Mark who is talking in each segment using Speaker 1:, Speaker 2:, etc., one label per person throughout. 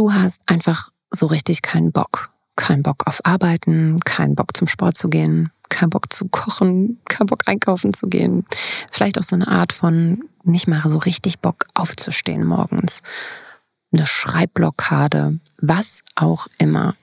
Speaker 1: Du hast einfach so richtig keinen Bock. Keinen Bock auf Arbeiten, keinen Bock zum Sport zu gehen, keinen Bock zu kochen, keinen Bock einkaufen zu gehen. Vielleicht auch so eine Art von nicht mal so richtig Bock aufzustehen morgens. Eine Schreibblockade, was auch immer.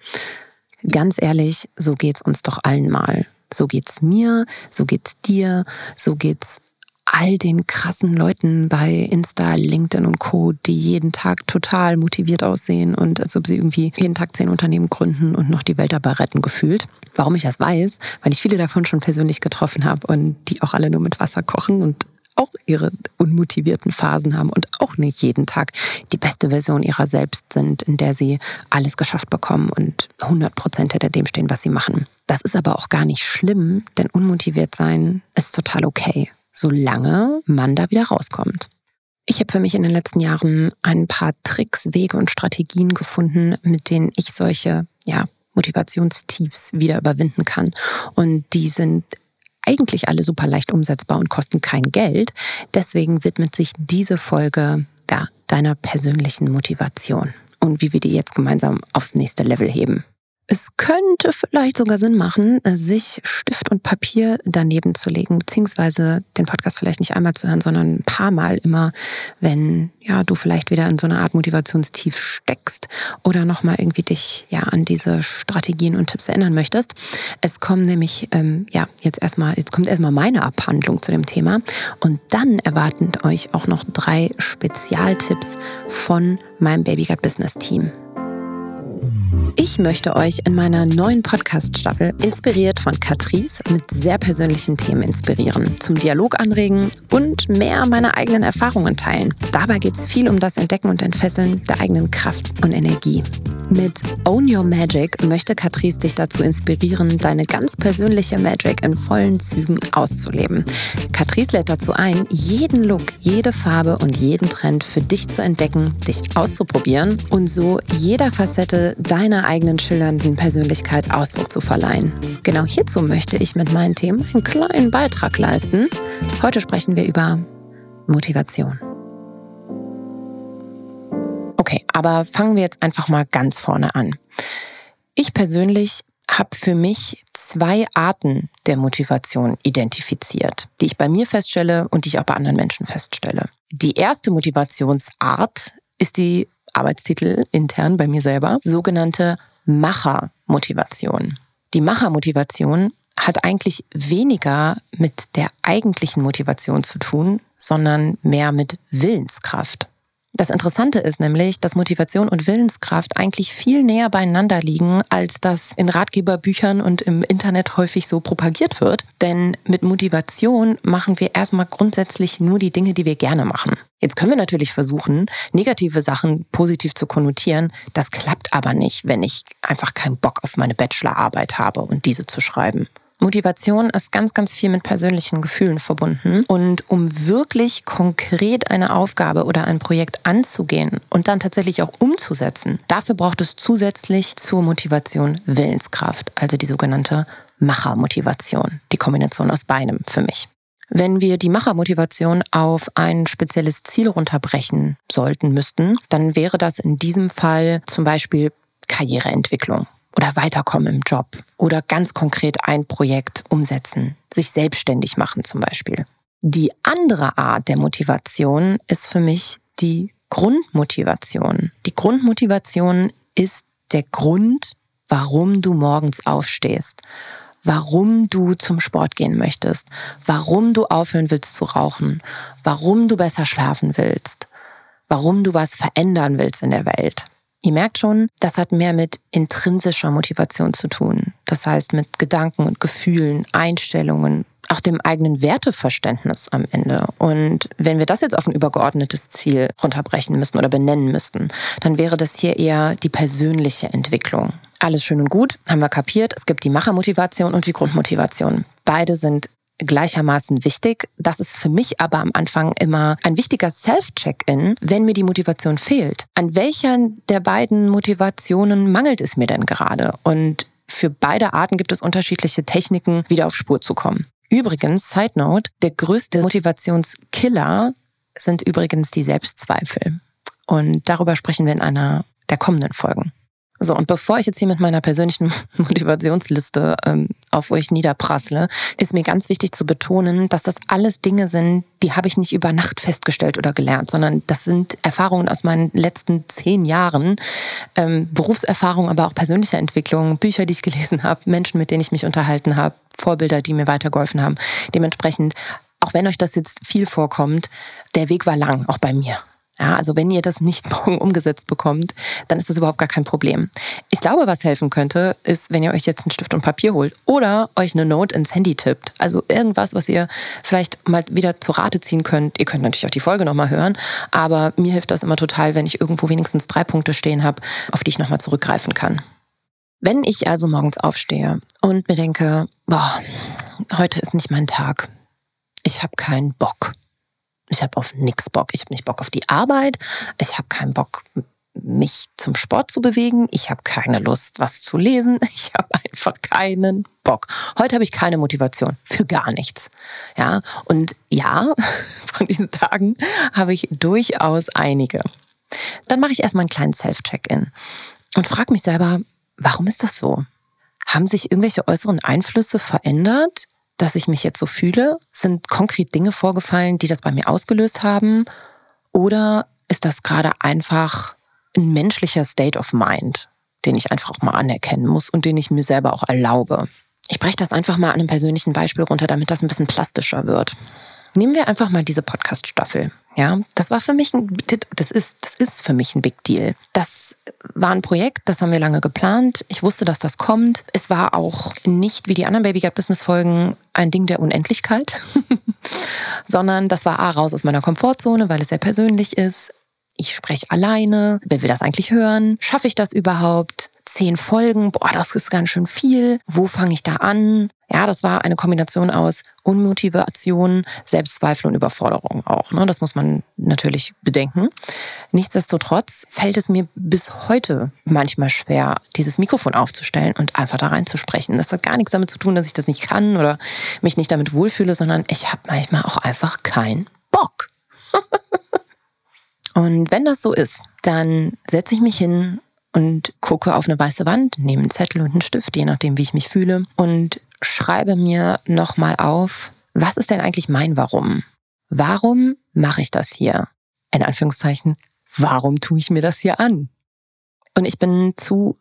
Speaker 1: Ganz ehrlich, so geht's uns doch allen mal. So geht's mir, so geht's dir, so geht's all den krassen Leuten bei Insta, LinkedIn und Co., die jeden Tag total motiviert aussehen und als ob sie irgendwie jeden Tag zehn Unternehmen gründen und noch die Welt dabei retten gefühlt. Warum ich das weiß, weil ich viele davon schon persönlich getroffen habe und die auch alle nur mit Wasser kochen und auch ihre unmotivierten Phasen haben und auch nicht jeden Tag die beste Version ihrer selbst sind, in der sie alles geschafft bekommen und 100 Prozent hinter dem stehen, was sie machen. Das ist aber auch gar nicht schlimm, denn unmotiviert sein ist total okay solange man da wieder rauskommt. Ich habe für mich in den letzten Jahren ein paar Tricks, Wege und Strategien gefunden, mit denen ich solche ja, Motivationstiefs wieder überwinden kann. Und die sind eigentlich alle super leicht umsetzbar und kosten kein Geld. Deswegen widmet sich diese Folge ja, deiner persönlichen Motivation und wie wir die jetzt gemeinsam aufs nächste Level heben. Es könnte vielleicht sogar Sinn machen, sich Stift und Papier daneben zu legen, beziehungsweise den Podcast vielleicht nicht einmal zu hören, sondern ein paar Mal immer, wenn ja du vielleicht wieder in so einer Art Motivationstief steckst oder nochmal irgendwie dich ja an diese Strategien und Tipps erinnern möchtest. Es kommen nämlich ähm, ja jetzt erstmal, jetzt kommt erstmal meine Abhandlung zu dem Thema und dann erwarten euch auch noch drei Spezialtipps von meinem Babygut Business Team. Ich möchte euch in meiner neuen Podcast-Staffel, inspiriert von Catrice, mit sehr persönlichen Themen inspirieren, zum Dialog anregen und mehr meiner eigenen Erfahrungen teilen. Dabei geht es viel um das Entdecken und Entfesseln der eigenen Kraft und Energie. Mit Own Your Magic möchte Catrice dich dazu inspirieren, deine ganz persönliche Magic in vollen Zügen auszuleben. Catrice lädt dazu ein, jeden Look, jede Farbe und jeden Trend für dich zu entdecken, dich auszuprobieren und so jeder Facette deiner eigenen schillernden Persönlichkeit Ausdruck zu verleihen. Genau hierzu möchte ich mit meinen Themen einen kleinen Beitrag leisten. Heute sprechen wir über Motivation. Okay, aber fangen wir jetzt einfach mal ganz vorne an. Ich persönlich habe für mich zwei Arten der Motivation identifiziert, die ich bei mir feststelle und die ich auch bei anderen Menschen feststelle. Die erste Motivationsart ist die Arbeitstitel intern bei mir selber, sogenannte Machermotivation. Die Machermotivation hat eigentlich weniger mit der eigentlichen Motivation zu tun, sondern mehr mit Willenskraft. Das Interessante ist nämlich, dass Motivation und Willenskraft eigentlich viel näher beieinander liegen, als das in Ratgeberbüchern und im Internet häufig so propagiert wird. Denn mit Motivation machen wir erstmal grundsätzlich nur die Dinge, die wir gerne machen. Jetzt können wir natürlich versuchen, negative Sachen positiv zu konnotieren. Das klappt aber nicht, wenn ich einfach keinen Bock auf meine Bachelorarbeit habe und diese zu schreiben. Motivation ist ganz, ganz viel mit persönlichen Gefühlen verbunden. Und um wirklich konkret eine Aufgabe oder ein Projekt anzugehen und dann tatsächlich auch umzusetzen, dafür braucht es zusätzlich zur Motivation Willenskraft, also die sogenannte Machermotivation. Die Kombination aus beidem für mich. Wenn wir die Machermotivation auf ein spezielles Ziel runterbrechen sollten, müssten, dann wäre das in diesem Fall zum Beispiel Karriereentwicklung oder weiterkommen im Job oder ganz konkret ein Projekt umsetzen, sich selbstständig machen zum Beispiel. Die andere Art der Motivation ist für mich die Grundmotivation. Die Grundmotivation ist der Grund, warum du morgens aufstehst, warum du zum Sport gehen möchtest, warum du aufhören willst zu rauchen, warum du besser schlafen willst, warum du was verändern willst in der Welt. Ihr merkt schon, das hat mehr mit intrinsischer Motivation zu tun. Das heißt mit Gedanken und Gefühlen, Einstellungen, auch dem eigenen Werteverständnis am Ende. Und wenn wir das jetzt auf ein übergeordnetes Ziel runterbrechen müssten oder benennen müssten, dann wäre das hier eher die persönliche Entwicklung. Alles schön und gut, haben wir kapiert. Es gibt die Machermotivation und die Grundmotivation. Beide sind gleichermaßen wichtig. Das ist für mich aber am Anfang immer ein wichtiger Self-Check-in, wenn mir die Motivation fehlt. An welcher der beiden Motivationen mangelt es mir denn gerade? Und für beide Arten gibt es unterschiedliche Techniken, wieder auf Spur zu kommen. Übrigens, Side Note, der größte Motivationskiller sind übrigens die Selbstzweifel. Und darüber sprechen wir in einer der kommenden Folgen. So, und bevor ich jetzt hier mit meiner persönlichen Motivationsliste ähm, auf euch niederprassle, ist mir ganz wichtig zu betonen, dass das alles Dinge sind, die habe ich nicht über Nacht festgestellt oder gelernt, sondern das sind Erfahrungen aus meinen letzten zehn Jahren, ähm, Berufserfahrung, aber auch persönliche Entwicklung, Bücher, die ich gelesen habe, Menschen, mit denen ich mich unterhalten habe, Vorbilder, die mir weitergeholfen haben. Dementsprechend, auch wenn euch das jetzt viel vorkommt, der Weg war lang, auch bei mir. Ja, also wenn ihr das nicht morgen umgesetzt bekommt, dann ist das überhaupt gar kein Problem. Ich glaube, was helfen könnte, ist, wenn ihr euch jetzt einen Stift und Papier holt oder euch eine Note ins Handy tippt. Also irgendwas, was ihr vielleicht mal wieder zu Rate ziehen könnt. Ihr könnt natürlich auch die Folge nochmal hören, aber mir hilft das immer total, wenn ich irgendwo wenigstens drei Punkte stehen habe, auf die ich nochmal zurückgreifen kann. Wenn ich also morgens aufstehe und mir denke, boah, heute ist nicht mein Tag. Ich habe keinen Bock ich habe auf nichts Bock. Ich habe nicht Bock auf die Arbeit. Ich habe keinen Bock, mich zum Sport zu bewegen. Ich habe keine Lust, was zu lesen. Ich habe einfach keinen Bock. Heute habe ich keine Motivation für gar nichts. Ja, und ja, von diesen Tagen habe ich durchaus einige. Dann mache ich erstmal einen kleinen Self-Check-In und frage mich selber, warum ist das so? Haben sich irgendwelche äußeren Einflüsse verändert? Dass ich mich jetzt so fühle? Sind konkret Dinge vorgefallen, die das bei mir ausgelöst haben? Oder ist das gerade einfach ein menschlicher State of Mind, den ich einfach auch mal anerkennen muss und den ich mir selber auch erlaube? Ich breche das einfach mal an einem persönlichen Beispiel runter, damit das ein bisschen plastischer wird. Nehmen wir einfach mal diese Podcast-Staffel. Ja, das war für mich ein, das ist, das ist für mich ein Big Deal. Das war ein Projekt, das haben wir lange geplant. Ich wusste, dass das kommt. Es war auch nicht wie die anderen Baby Gut Business Folgen ein Ding der Unendlichkeit, sondern das war A, raus aus meiner Komfortzone, weil es sehr persönlich ist. Ich spreche alleine. Wer will das eigentlich hören? Schaffe ich das überhaupt? Zehn Folgen, boah, das ist ganz schön viel. Wo fange ich da an? Ja, das war eine Kombination aus Unmotivation, Selbstzweifel und Überforderung auch. Ne? Das muss man natürlich bedenken. Nichtsdestotrotz fällt es mir bis heute manchmal schwer, dieses Mikrofon aufzustellen und einfach da reinzusprechen. Das hat gar nichts damit zu tun, dass ich das nicht kann oder mich nicht damit wohlfühle, sondern ich habe manchmal auch einfach keinen Bock. und wenn das so ist, dann setze ich mich hin und gucke auf eine weiße Wand, nehme einen Zettel und einen Stift, je nachdem, wie ich mich fühle, und schreibe mir nochmal auf, was ist denn eigentlich mein Warum? Warum mache ich das hier? In Anführungszeichen, warum tue ich mir das hier an? Und ich bin zu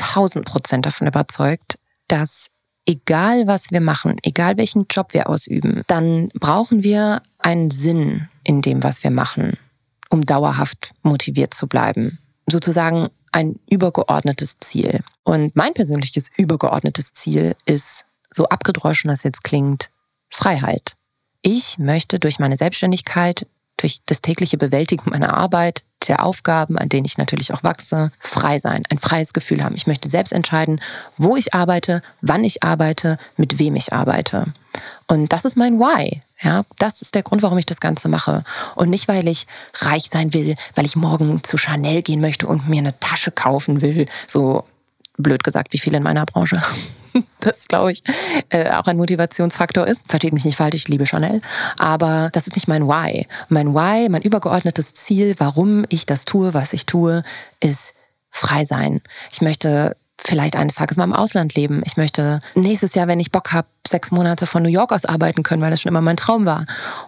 Speaker 1: 1000 Prozent davon überzeugt, dass egal was wir machen, egal welchen Job wir ausüben, dann brauchen wir einen Sinn in dem, was wir machen, um dauerhaft motiviert zu bleiben. Sozusagen ein übergeordnetes Ziel. Und mein persönliches übergeordnetes Ziel ist, so abgedroschen das jetzt klingt, Freiheit. Ich möchte durch meine Selbstständigkeit, durch das tägliche Bewältigen meiner Arbeit, der Aufgaben, an denen ich natürlich auch wachse, frei sein, ein freies Gefühl haben. Ich möchte selbst entscheiden, wo ich arbeite, wann ich arbeite, mit wem ich arbeite. Und das ist mein Why. Ja, das ist der Grund, warum ich das Ganze mache. Und nicht, weil ich reich sein will, weil ich morgen zu Chanel gehen möchte und mir eine Tasche kaufen will. So blöd gesagt, wie viele in meiner Branche. Das, glaube ich, äh, auch ein Motivationsfaktor ist. Versteht mich nicht falsch, ich liebe Chanel. Aber das ist nicht mein Why. Mein Why, mein übergeordnetes Ziel, warum ich das tue, was ich tue, ist frei sein. Ich möchte vielleicht eines Tages mal im Ausland leben. Ich möchte nächstes Jahr, wenn ich Bock habe, sechs Monate von New York aus arbeiten können, weil das schon immer mein Traum war.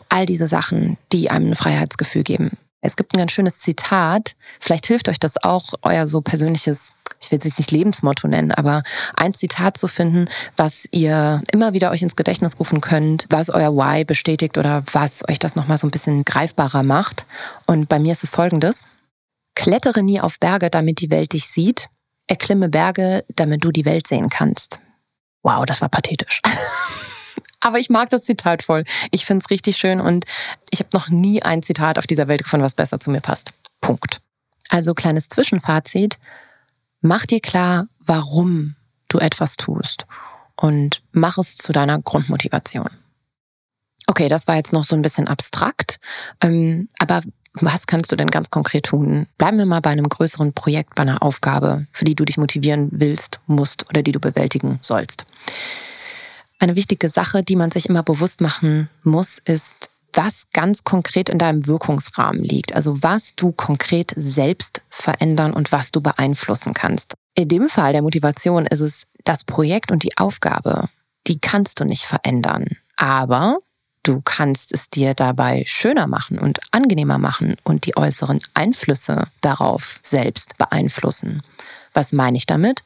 Speaker 1: All diese Sachen, die einem ein Freiheitsgefühl geben. Es gibt ein ganz schönes Zitat. Vielleicht hilft euch das auch, euer so persönliches, ich will es jetzt nicht Lebensmotto nennen, aber ein Zitat zu finden, was ihr immer wieder euch ins Gedächtnis rufen könnt, was euer Why bestätigt oder was euch das nochmal so ein bisschen greifbarer macht. Und bei mir ist es folgendes. Klettere nie auf Berge, damit die Welt dich sieht. Erklimme Berge, damit du die Welt sehen kannst. Wow, das war pathetisch. Aber ich mag das Zitat voll. Ich finde es richtig schön und ich habe noch nie ein Zitat auf dieser Welt gefunden, was besser zu mir passt. Punkt. Also kleines Zwischenfazit. Mach dir klar, warum du etwas tust und mach es zu deiner Grundmotivation. Okay, das war jetzt noch so ein bisschen abstrakt, ähm, aber was kannst du denn ganz konkret tun? Bleiben wir mal bei einem größeren Projekt, bei einer Aufgabe, für die du dich motivieren willst, musst oder die du bewältigen sollst. Eine wichtige Sache, die man sich immer bewusst machen muss, ist, was ganz konkret in deinem Wirkungsrahmen liegt. Also was du konkret selbst verändern und was du beeinflussen kannst. In dem Fall der Motivation ist es das Projekt und die Aufgabe, die kannst du nicht verändern. Aber du kannst es dir dabei schöner machen und angenehmer machen und die äußeren Einflüsse darauf selbst beeinflussen. Was meine ich damit?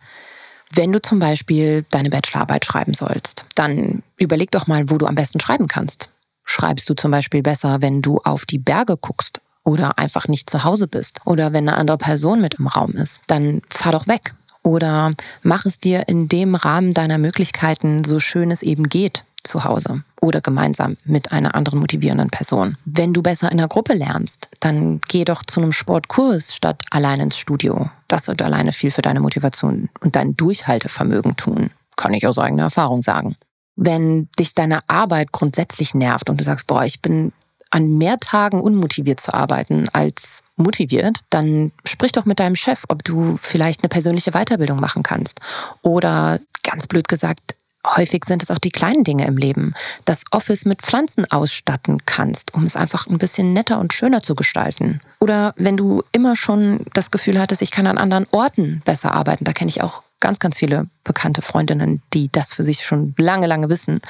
Speaker 1: Wenn du zum Beispiel deine Bachelorarbeit schreiben sollst, dann überleg doch mal, wo du am besten schreiben kannst. Schreibst du zum Beispiel besser, wenn du auf die Berge guckst oder einfach nicht zu Hause bist oder wenn eine andere Person mit im Raum ist, dann fahr doch weg oder mach es dir in dem Rahmen deiner Möglichkeiten so schön es eben geht zu Hause oder gemeinsam mit einer anderen motivierenden Person. Wenn du besser in der Gruppe lernst, dann geh doch zu einem Sportkurs statt allein ins Studio. Das wird alleine viel für deine Motivation und dein Durchhaltevermögen tun. Kann ich aus eigener Erfahrung sagen. Wenn dich deine Arbeit grundsätzlich nervt und du sagst, boah, ich bin an mehr Tagen unmotiviert zu arbeiten als motiviert, dann sprich doch mit deinem Chef, ob du vielleicht eine persönliche Weiterbildung machen kannst. Oder ganz blöd gesagt, häufig sind es auch die kleinen Dinge im Leben. Das Office mit Pflanzen ausstatten kannst, um es einfach ein bisschen netter und schöner zu gestalten. Oder wenn du immer schon das Gefühl hattest, ich kann an anderen Orten besser arbeiten, da kenne ich auch ganz, ganz viele bekannte Freundinnen, die das für sich schon lange, lange wissen,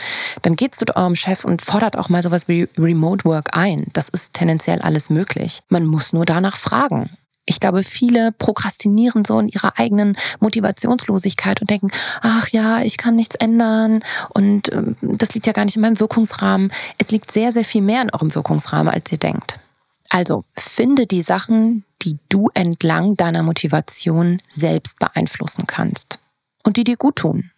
Speaker 1: dann geht zu eurem Chef und fordert auch mal sowas wie Remote Work ein. Das ist tendenziell alles möglich. Man muss nur danach fragen. Ich glaube, viele prokrastinieren so in ihrer eigenen Motivationslosigkeit und denken, ach ja, ich kann nichts ändern und äh, das liegt ja gar nicht in meinem Wirkungsrahmen. Es liegt sehr, sehr viel mehr in eurem Wirkungsrahmen, als ihr denkt. Also finde die Sachen, die du entlang deiner Motivation selbst beeinflussen kannst und die dir gut tun.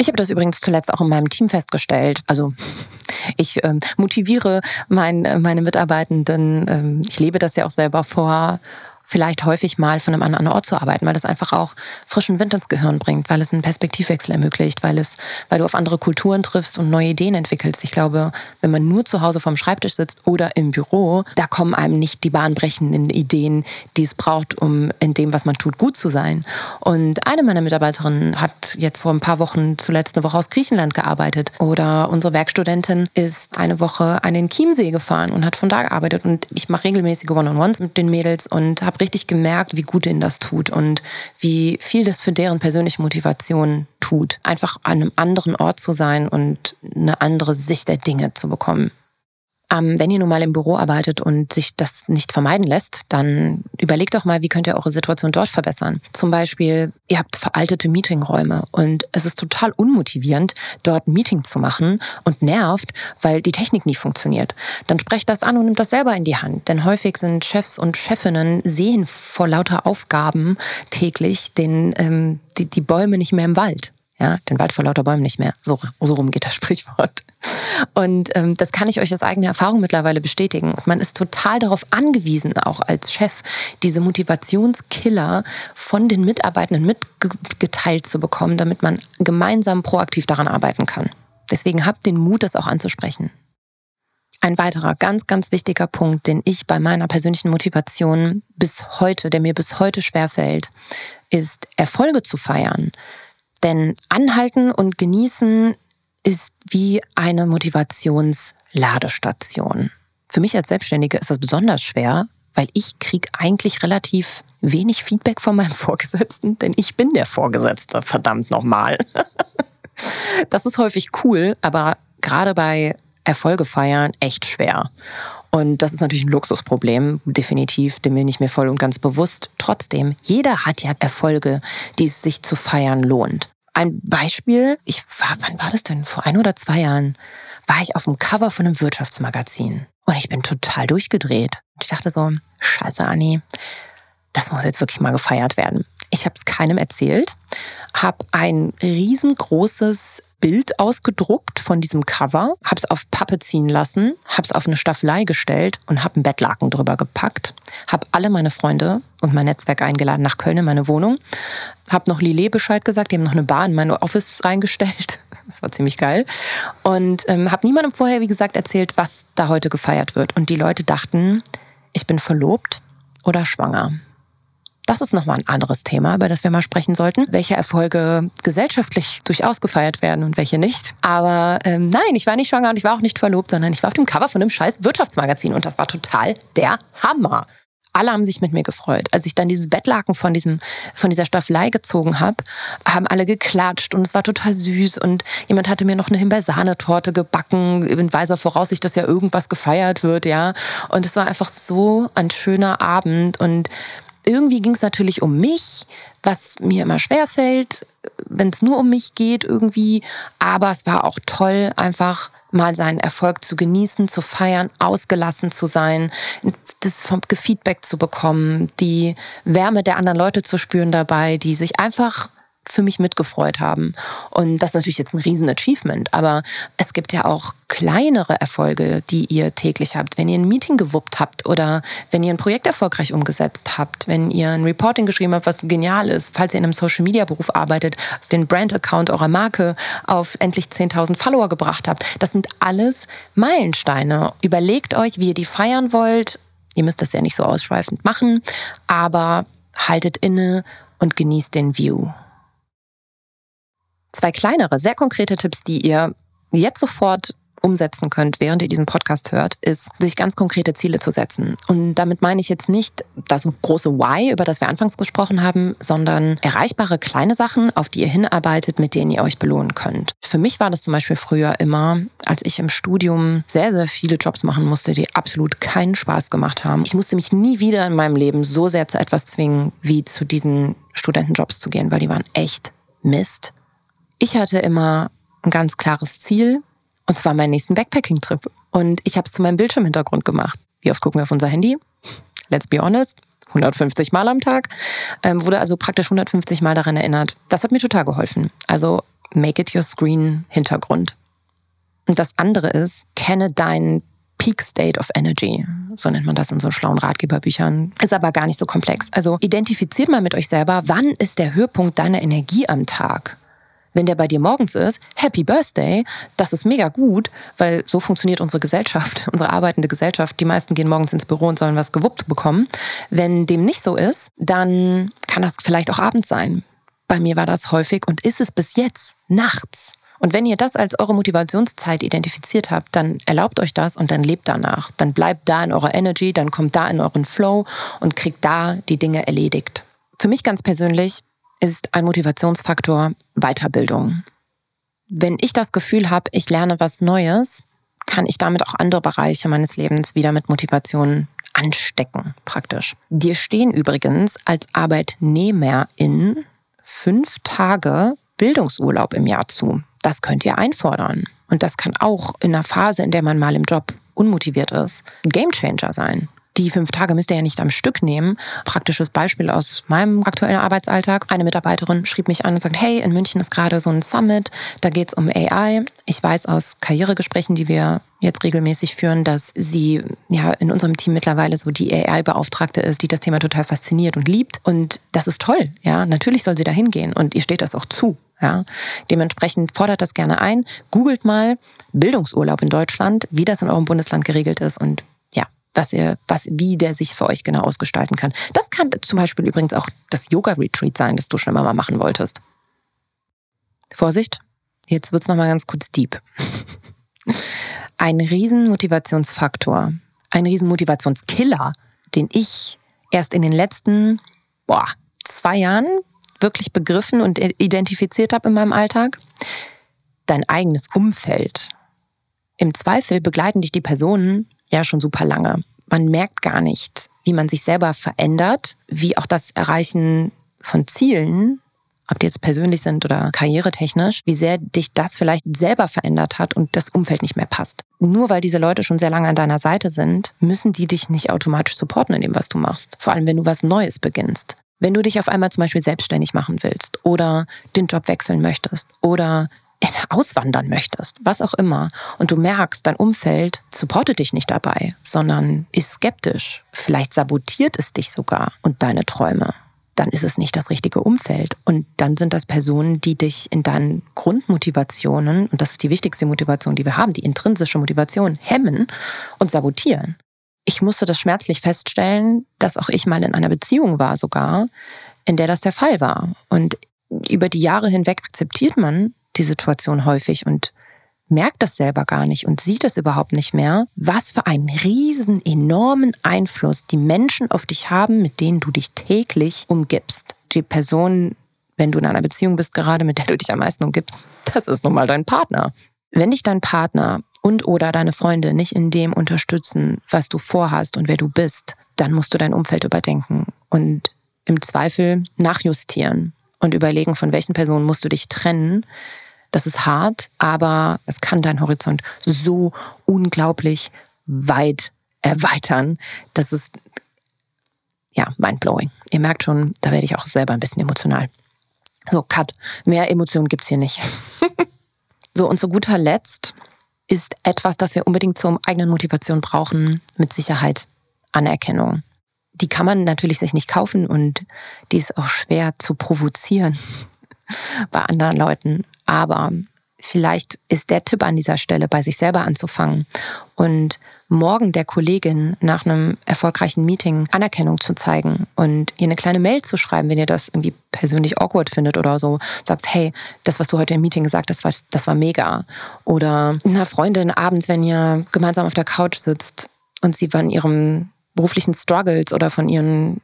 Speaker 1: Ich habe das übrigens zuletzt auch in meinem Team festgestellt. Also ich ähm, motiviere mein, meine Mitarbeitenden, ähm, ich lebe das ja auch selber vor, vielleicht häufig mal von einem anderen Ort zu arbeiten, weil das einfach auch frischen Wind ins Gehirn bringt, weil es einen Perspektivwechsel ermöglicht, weil es, weil du auf andere Kulturen triffst und neue Ideen entwickelst. Ich glaube, wenn man nur zu Hause vorm Schreibtisch sitzt oder im Büro, da kommen einem nicht die bahnbrechenden Ideen, die es braucht, um in dem, was man tut, gut zu sein. Und eine meiner Mitarbeiterinnen hat jetzt vor ein paar Wochen zuletzt eine Woche aus Griechenland gearbeitet. Oder unsere Werkstudentin ist eine Woche an den Chiemsee gefahren und hat von da gearbeitet. Und ich mache regelmäßige One-on-Ones mit den Mädels und habe richtig gemerkt, wie gut ihnen das tut und wie viel das für deren persönliche Motivation tut. Einfach an einem anderen Ort zu sein und eine andere Sicht der Dinge zu bekommen. Ähm, wenn ihr nun mal im Büro arbeitet und sich das nicht vermeiden lässt, dann überlegt doch mal, wie könnt ihr eure Situation dort verbessern. Zum Beispiel, ihr habt veraltete Meetingräume und es ist total unmotivierend, dort ein Meeting zu machen und nervt, weil die Technik nie funktioniert. Dann sprecht das an und nimmt das selber in die Hand. Denn häufig sind Chefs und Chefinnen sehen vor lauter Aufgaben täglich den, ähm, die, die Bäume nicht mehr im Wald. Ja, den Wald vor lauter Bäumen nicht mehr. So, so rum geht das Sprichwort. Und ähm, das kann ich euch aus eigener Erfahrung mittlerweile bestätigen. Man ist total darauf angewiesen, auch als Chef, diese Motivationskiller von den Mitarbeitenden mitgeteilt zu bekommen, damit man gemeinsam proaktiv daran arbeiten kann. Deswegen habt den Mut, das auch anzusprechen. Ein weiterer ganz, ganz wichtiger Punkt, den ich bei meiner persönlichen Motivation bis heute, der mir bis heute schwerfällt, ist Erfolge zu feiern. Denn anhalten und genießen ist wie eine Motivationsladestation. Für mich als Selbstständige ist das besonders schwer, weil ich kriege eigentlich relativ wenig Feedback von meinem Vorgesetzten, denn ich bin der Vorgesetzte, verdammt nochmal. Das ist häufig cool, aber gerade bei Erfolge feiern echt schwer. Und das ist natürlich ein Luxusproblem, definitiv, dem bin ich mir voll und ganz bewusst. Trotzdem, jeder hat ja Erfolge, die es sich zu feiern lohnt. Ein Beispiel, ich war, wann war das denn? Vor ein oder zwei Jahren war ich auf dem Cover von einem Wirtschaftsmagazin. Und ich bin total durchgedreht. Ich dachte so, scheiße, Anni, das muss jetzt wirklich mal gefeiert werden. Ich habe es keinem erzählt, habe ein riesengroßes Bild ausgedruckt von diesem Cover, habe es auf Pappe ziehen lassen, habe es auf eine Staffelei gestellt und habe einen Bettlaken drüber gepackt, habe alle meine Freunde und mein Netzwerk eingeladen nach Köln in meine Wohnung, habe noch Lillet Bescheid gesagt, die haben noch eine Bar in mein Office reingestellt. Das war ziemlich geil. Und ähm, habe niemandem vorher, wie gesagt, erzählt, was da heute gefeiert wird. Und die Leute dachten, ich bin verlobt oder schwanger. Das ist nochmal ein anderes Thema, über das wir mal sprechen sollten. Welche Erfolge gesellschaftlich durchaus gefeiert werden und welche nicht. Aber ähm, nein, ich war nicht schwanger und ich war auch nicht verlobt, sondern ich war auf dem Cover von einem scheiß Wirtschaftsmagazin und das war total der Hammer alle haben sich mit mir gefreut. Als ich dann dieses Bettlaken von diesem von dieser Staffelei gezogen habe, haben alle geklatscht und es war total süß und jemand hatte mir noch eine Himbeersahnetorte gebacken in weiser Voraussicht, dass ja irgendwas gefeiert wird, ja. Und es war einfach so ein schöner Abend und irgendwie ging es natürlich um mich, was mir immer schwer fällt, wenn es nur um mich geht irgendwie. Aber es war auch toll, einfach mal seinen Erfolg zu genießen, zu feiern, ausgelassen zu sein, das vom Feedback zu bekommen, die Wärme der anderen Leute zu spüren dabei, die sich einfach für mich mitgefreut haben. Und das ist natürlich jetzt ein riesen Achievement, aber es gibt ja auch kleinere Erfolge, die ihr täglich habt. Wenn ihr ein Meeting gewuppt habt oder wenn ihr ein Projekt erfolgreich umgesetzt habt, wenn ihr ein Reporting geschrieben habt, was genial ist, falls ihr in einem Social-Media-Beruf arbeitet, den Brand-Account eurer Marke auf endlich 10.000 Follower gebracht habt. Das sind alles Meilensteine. Überlegt euch, wie ihr die feiern wollt. Ihr müsst das ja nicht so ausschweifend machen, aber haltet inne und genießt den View. Zwei kleinere, sehr konkrete Tipps, die ihr jetzt sofort umsetzen könnt, während ihr diesen Podcast hört, ist, sich ganz konkrete Ziele zu setzen. Und damit meine ich jetzt nicht das große Why, über das wir anfangs gesprochen haben, sondern erreichbare kleine Sachen, auf die ihr hinarbeitet, mit denen ihr euch belohnen könnt. Für mich war das zum Beispiel früher immer, als ich im Studium sehr, sehr viele Jobs machen musste, die absolut keinen Spaß gemacht haben. Ich musste mich nie wieder in meinem Leben so sehr zu etwas zwingen, wie zu diesen Studentenjobs zu gehen, weil die waren echt Mist ich hatte immer ein ganz klares Ziel, und zwar meinen nächsten Backpacking-Trip. Und ich habe es zu meinem Bildschirmhintergrund gemacht. Wie oft gucken wir auf unser Handy? Let's be honest. 150 Mal am Tag. Ähm, wurde also praktisch 150 Mal daran erinnert. Das hat mir total geholfen. Also make it your screen Hintergrund. Und das andere ist, kenne deinen Peak State of Energy. So nennt man das in so schlauen Ratgeberbüchern. Ist aber gar nicht so komplex. Also identifiziert mal mit euch selber, wann ist der Höhepunkt deiner Energie am Tag? Wenn der bei dir morgens ist, Happy Birthday, das ist mega gut, weil so funktioniert unsere Gesellschaft, unsere arbeitende Gesellschaft. Die meisten gehen morgens ins Büro und sollen was gewuppt bekommen. Wenn dem nicht so ist, dann kann das vielleicht auch abends sein. Bei mir war das häufig und ist es bis jetzt nachts. Und wenn ihr das als eure Motivationszeit identifiziert habt, dann erlaubt euch das und dann lebt danach. Dann bleibt da in eurer Energy, dann kommt da in euren Flow und kriegt da die Dinge erledigt. Für mich ganz persönlich ist ein Motivationsfaktor Weiterbildung. Wenn ich das Gefühl habe, ich lerne was Neues, kann ich damit auch andere Bereiche meines Lebens wieder mit Motivation anstecken, praktisch. Dir stehen übrigens als Arbeitnehmerin fünf Tage Bildungsurlaub im Jahr zu. Das könnt ihr einfordern. Und das kann auch in einer Phase, in der man mal im Job unmotiviert ist, ein Gamechanger sein. Die fünf Tage müsst ihr ja nicht am Stück nehmen. Praktisches Beispiel aus meinem aktuellen Arbeitsalltag. Eine Mitarbeiterin schrieb mich an und sagt, hey, in München ist gerade so ein Summit, da geht es um AI. Ich weiß aus Karrieregesprächen, die wir jetzt regelmäßig führen, dass sie ja in unserem Team mittlerweile so die AI-Beauftragte ist, die das Thema total fasziniert und liebt. Und das ist toll. Ja, natürlich soll sie da hingehen und ihr steht das auch zu. Ja, dementsprechend fordert das gerne ein. Googelt mal Bildungsurlaub in Deutschland, wie das in eurem Bundesland geregelt ist und was ihr, was, wie der sich für euch genau ausgestalten kann. Das kann zum Beispiel übrigens auch das Yoga-Retreat sein, das du schon immer mal machen wolltest. Vorsicht, jetzt wird's nochmal ganz kurz deep. Ein riesen Motivationsfaktor, ein riesen Motivationskiller, den ich erst in den letzten boah, zwei Jahren wirklich begriffen und identifiziert habe in meinem Alltag. Dein eigenes Umfeld. Im Zweifel begleiten dich die Personen ja schon super lange. Man merkt gar nicht, wie man sich selber verändert, wie auch das Erreichen von Zielen, ob die jetzt persönlich sind oder karrieretechnisch, wie sehr dich das vielleicht selber verändert hat und das Umfeld nicht mehr passt. Nur weil diese Leute schon sehr lange an deiner Seite sind, müssen die dich nicht automatisch supporten in dem, was du machst. Vor allem, wenn du was Neues beginnst. Wenn du dich auf einmal zum Beispiel selbstständig machen willst oder den Job wechseln möchtest oder auswandern möchtest, was auch immer, und du merkst, dein Umfeld supportet dich nicht dabei, sondern ist skeptisch, vielleicht sabotiert es dich sogar und deine Träume, dann ist es nicht das richtige Umfeld. Und dann sind das Personen, die dich in deinen Grundmotivationen, und das ist die wichtigste Motivation, die wir haben, die intrinsische Motivation, hemmen und sabotieren. ich musste das schmerzlich feststellen, dass auch ich mal in einer Beziehung war sogar, in der das der Fall war. Und über die Jahre hinweg akzeptiert man die Situation häufig und merkt das selber gar nicht und sieht es überhaupt nicht mehr, was für einen riesen, enormen Einfluss die Menschen auf dich haben, mit denen du dich täglich umgibst. Die Person, wenn du in einer Beziehung bist, gerade mit der du dich am meisten umgibst, das ist nun mal dein Partner. Wenn dich dein Partner und oder deine Freunde nicht in dem unterstützen, was du vorhast und wer du bist, dann musst du dein Umfeld überdenken und im Zweifel nachjustieren und überlegen, von welchen Personen musst du dich trennen. Das ist hart, aber es kann deinen Horizont so unglaublich weit erweitern. Das ist ja mindblowing. Ihr merkt schon, da werde ich auch selber ein bisschen emotional. So, Cut. Mehr Emotionen gibt's hier nicht. so, und zu guter Letzt ist etwas, das wir unbedingt zur eigenen Motivation brauchen, mit Sicherheit Anerkennung. Die kann man natürlich sich nicht kaufen und die ist auch schwer zu provozieren bei anderen Leuten. Aber vielleicht ist der Tipp an dieser Stelle, bei sich selber anzufangen und morgen der Kollegin nach einem erfolgreichen Meeting Anerkennung zu zeigen und ihr eine kleine Mail zu schreiben, wenn ihr das irgendwie persönlich awkward findet oder so. Sagt, hey, das, was du heute im Meeting gesagt hast, das war, das war mega. Oder einer Freundin abends, wenn ihr gemeinsam auf der Couch sitzt und sie von ihrem beruflichen Struggles oder von ihren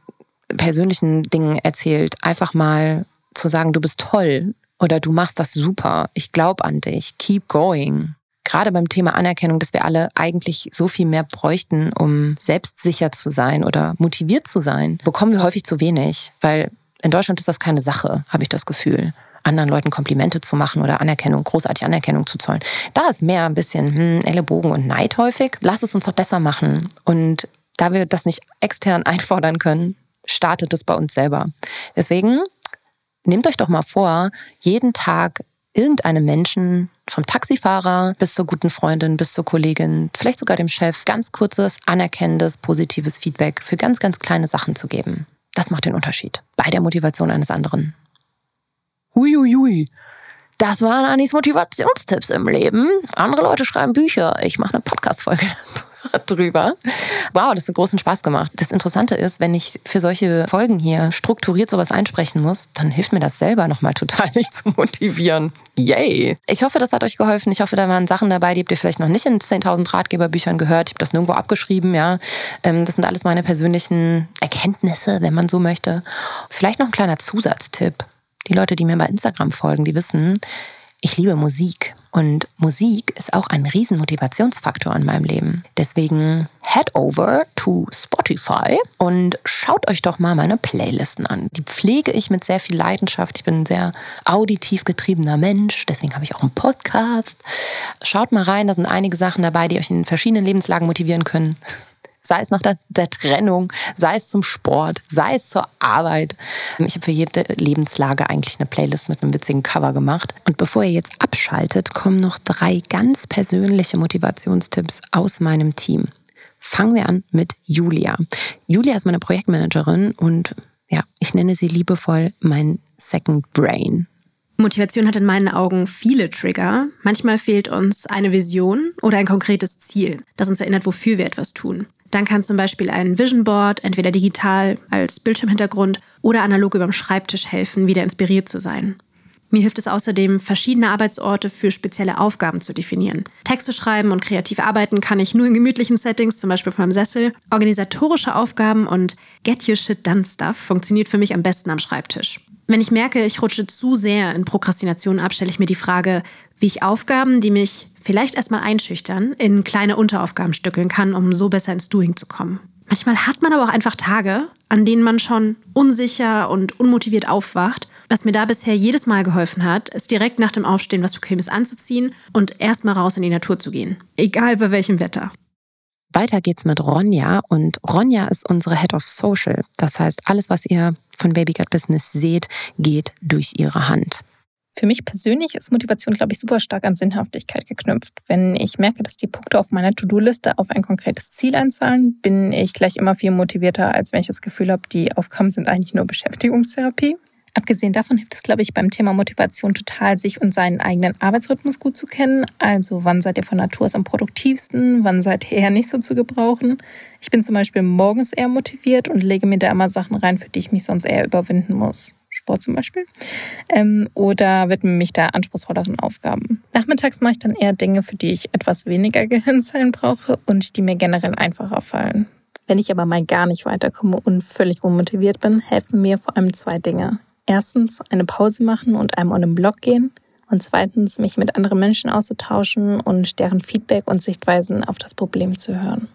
Speaker 1: persönlichen Dingen erzählt, einfach mal zu sagen, du bist toll oder du machst das super, ich glaube an dich, keep going gerade beim Thema Anerkennung, dass wir alle eigentlich so viel mehr bräuchten, um selbstsicher zu sein oder motiviert zu sein, bekommen wir häufig zu wenig, weil in Deutschland ist das keine Sache, habe ich das Gefühl anderen Leuten Komplimente zu machen oder Anerkennung, großartig Anerkennung zu zollen. Da ist mehr ein bisschen hm, Ellenbogen und Neid häufig. Lass es uns doch besser machen. Und da wir das nicht extern einfordern können, startet es bei uns selber. Deswegen nehmt euch doch mal vor, jeden Tag irgendeinem Menschen, vom Taxifahrer bis zur guten Freundin, bis zur Kollegin, vielleicht sogar dem Chef, ganz kurzes, anerkennendes, positives Feedback für ganz, ganz kleine Sachen zu geben. Das macht den Unterschied bei der Motivation eines anderen. Huiuiui. Das waren Anis Motivationstipps im Leben. Andere Leute schreiben Bücher. Ich mache eine Podcast-Folge drüber. Wow, das hat großen Spaß gemacht. Das Interessante ist, wenn ich für solche Folgen hier strukturiert sowas einsprechen muss, dann hilft mir das selber nochmal total, mich zu motivieren. Yay! Ich hoffe, das hat euch geholfen. Ich hoffe, da waren Sachen dabei, die habt ihr vielleicht noch nicht in 10.000 Ratgeberbüchern gehört. Ich habe das nirgendwo abgeschrieben, ja. Ähm, das sind alles meine persönlichen Erkenntnisse, wenn man so möchte. Vielleicht noch ein kleiner Zusatztipp. Die Leute, die mir bei Instagram folgen, die wissen, ich liebe Musik und Musik ist auch ein riesen Motivationsfaktor in meinem Leben. Deswegen head over to Spotify und schaut euch doch mal meine Playlisten an. Die pflege ich mit sehr viel Leidenschaft. Ich bin ein sehr auditiv getriebener Mensch, deswegen habe ich auch einen Podcast. Schaut mal rein, da sind einige Sachen dabei, die euch in verschiedenen Lebenslagen motivieren können sei es nach der, der, Trennung, sei es zum Sport, sei es zur Arbeit. Ich habe für jede Lebenslage eigentlich eine Playlist mit einem witzigen Cover gemacht. Und bevor ihr jetzt abschaltet, kommen noch drei ganz persönliche Motivationstipps aus meinem Team. Fangen wir an mit Julia. Julia ist meine Projektmanagerin und ja, ich nenne sie liebevoll mein Second Brain.
Speaker 2: Motivation hat in meinen Augen viele Trigger. Manchmal fehlt uns eine Vision oder ein konkretes Ziel, das uns erinnert, wofür wir etwas tun. Dann kann zum Beispiel ein Vision Board entweder digital als Bildschirmhintergrund oder analog über dem Schreibtisch helfen, wieder inspiriert zu sein. Mir hilft es außerdem, verschiedene Arbeitsorte für spezielle Aufgaben zu definieren. Texte schreiben und kreativ arbeiten kann ich nur in gemütlichen Settings, zum Beispiel vor einem Sessel. Organisatorische Aufgaben und Get Your Shit Done Stuff funktioniert für mich am besten am Schreibtisch. Wenn ich merke, ich rutsche zu sehr in Prokrastination ab, stelle ich mir die Frage, wie ich Aufgaben, die mich vielleicht erstmal einschüchtern, in kleine Unteraufgaben stückeln kann, um so besser ins Doing zu kommen. Manchmal hat man aber auch einfach Tage, an denen man schon unsicher und unmotiviert aufwacht. Was mir da bisher jedes Mal geholfen hat, ist direkt nach dem Aufstehen was Bequemes anzuziehen und erstmal raus in die Natur zu gehen. Egal bei welchem Wetter.
Speaker 1: Weiter geht's mit Ronja und Ronja ist unsere Head of Social. Das heißt, alles, was ihr von Baby Gut Business seht, geht durch ihre Hand.
Speaker 3: Für mich persönlich ist Motivation, glaube ich, super stark an Sinnhaftigkeit geknüpft. Wenn ich merke, dass die Punkte auf meiner To-Do-Liste auf ein konkretes Ziel einzahlen, bin ich gleich immer viel motivierter, als wenn ich das Gefühl habe, die Aufgaben sind eigentlich nur Beschäftigungstherapie. Abgesehen davon hilft es, glaube ich, beim Thema Motivation total, sich und seinen eigenen Arbeitsrhythmus gut zu kennen. Also wann seid ihr von Natur aus am produktivsten, wann seid ihr eher nicht so zu gebrauchen. Ich bin zum Beispiel morgens eher motiviert und lege mir da immer Sachen rein, für die ich mich sonst eher überwinden muss. Sport zum Beispiel. Ähm, oder widme mich da anspruchsvolleren Aufgaben. Nachmittags mache ich dann eher Dinge, für die ich etwas weniger Gehirnzellen brauche und die mir generell einfacher fallen. Wenn ich aber mal gar nicht weiterkomme und völlig unmotiviert bin, helfen mir vor allem zwei Dinge. Erstens eine Pause machen und einmal on den Blog gehen. Und zweitens mich mit anderen Menschen auszutauschen und deren Feedback und Sichtweisen auf das Problem zu hören.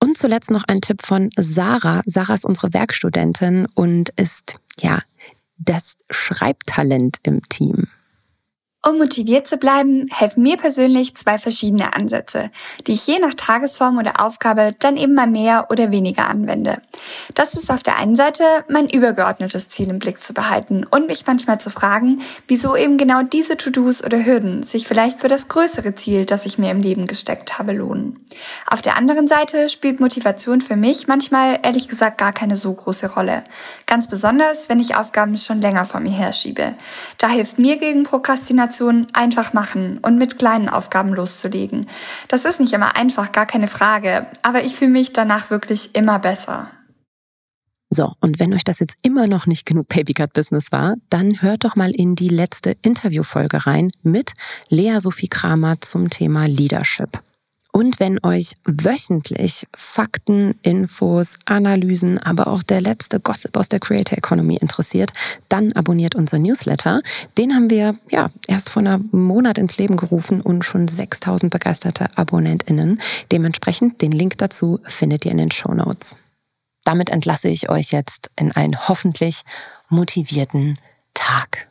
Speaker 1: Und zuletzt noch ein Tipp von Sarah. Sarah ist unsere Werkstudentin und ist, ja, das Schreibtalent im Team.
Speaker 4: Um motiviert zu bleiben, helfen mir persönlich zwei verschiedene Ansätze, die ich je nach Tagesform oder Aufgabe dann eben mal mehr oder weniger anwende. Das ist auf der einen Seite mein übergeordnetes Ziel im Blick zu behalten und mich manchmal zu fragen, wieso eben genau diese To-Dos oder Hürden sich vielleicht für das größere Ziel, das ich mir im Leben gesteckt habe, lohnen. Auf der anderen Seite spielt Motivation für mich manchmal ehrlich gesagt gar keine so große Rolle. Ganz besonders, wenn ich Aufgaben schon länger vor mir herschiebe. Da hilft mir gegen Prokrastination Motivation einfach machen und mit kleinen Aufgaben loszulegen. Das ist nicht immer einfach, gar keine Frage, aber ich fühle mich danach wirklich immer besser.
Speaker 1: So, und wenn euch das jetzt immer noch nicht genug Babycut Business war, dann hört doch mal in die letzte Interviewfolge rein mit Lea Sophie Kramer zum Thema Leadership. Und wenn euch wöchentlich Fakten, Infos, Analysen, aber auch der letzte Gossip aus der Creator Economy interessiert, dann abonniert unser Newsletter. Den haben wir ja erst vor einem Monat ins Leben gerufen und schon 6000 begeisterte AbonnentInnen. Dementsprechend den Link dazu findet ihr in den Show Notes. Damit entlasse ich euch jetzt in einen hoffentlich motivierten Tag.